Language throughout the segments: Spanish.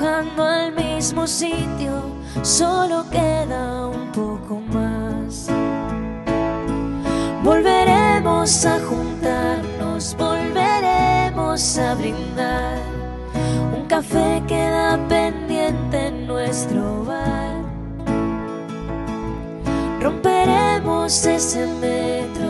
empujando al mismo sitio solo queda un poco más volveremos a juntarnos volveremos a brindar un café queda pendiente en nuestro bar. Romperemos ese metro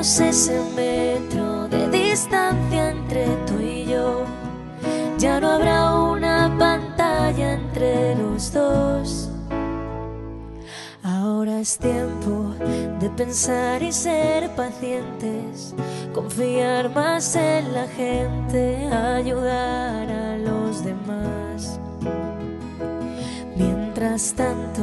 Ese metro de distancia entre tú y yo. Ya no habrá una pantalla entre los dos. Ahora es tiempo de pensar y ser pacientes, confiar más en la gente, ayudar a los demás. Mientras tanto,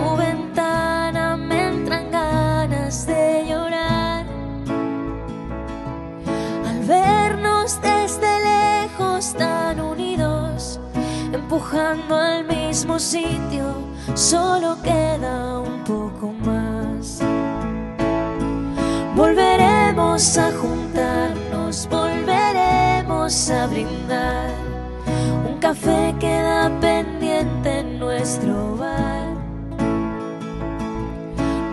al mismo sitio, solo queda un poco más. Volveremos a juntarnos, volveremos a brindar. Un café queda pendiente en nuestro bar.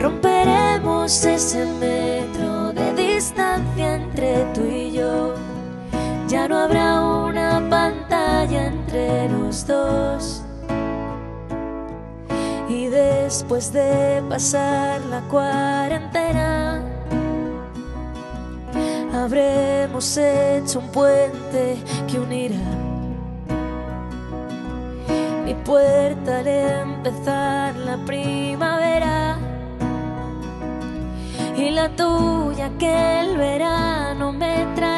Romperemos ese metro de distancia entre tú y dos. Y después de pasar la cuarentena, habremos hecho un puente que unirá mi puerta al empezar la primavera y la tuya que el verano me traerá.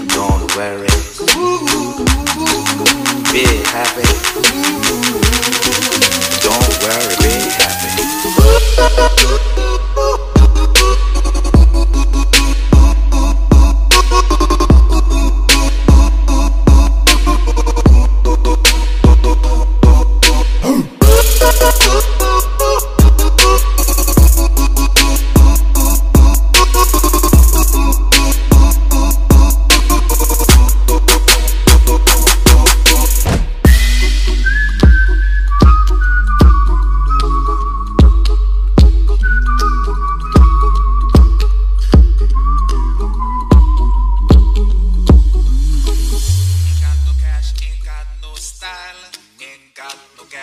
Don't worry. Be happy. Don't worry, be happy.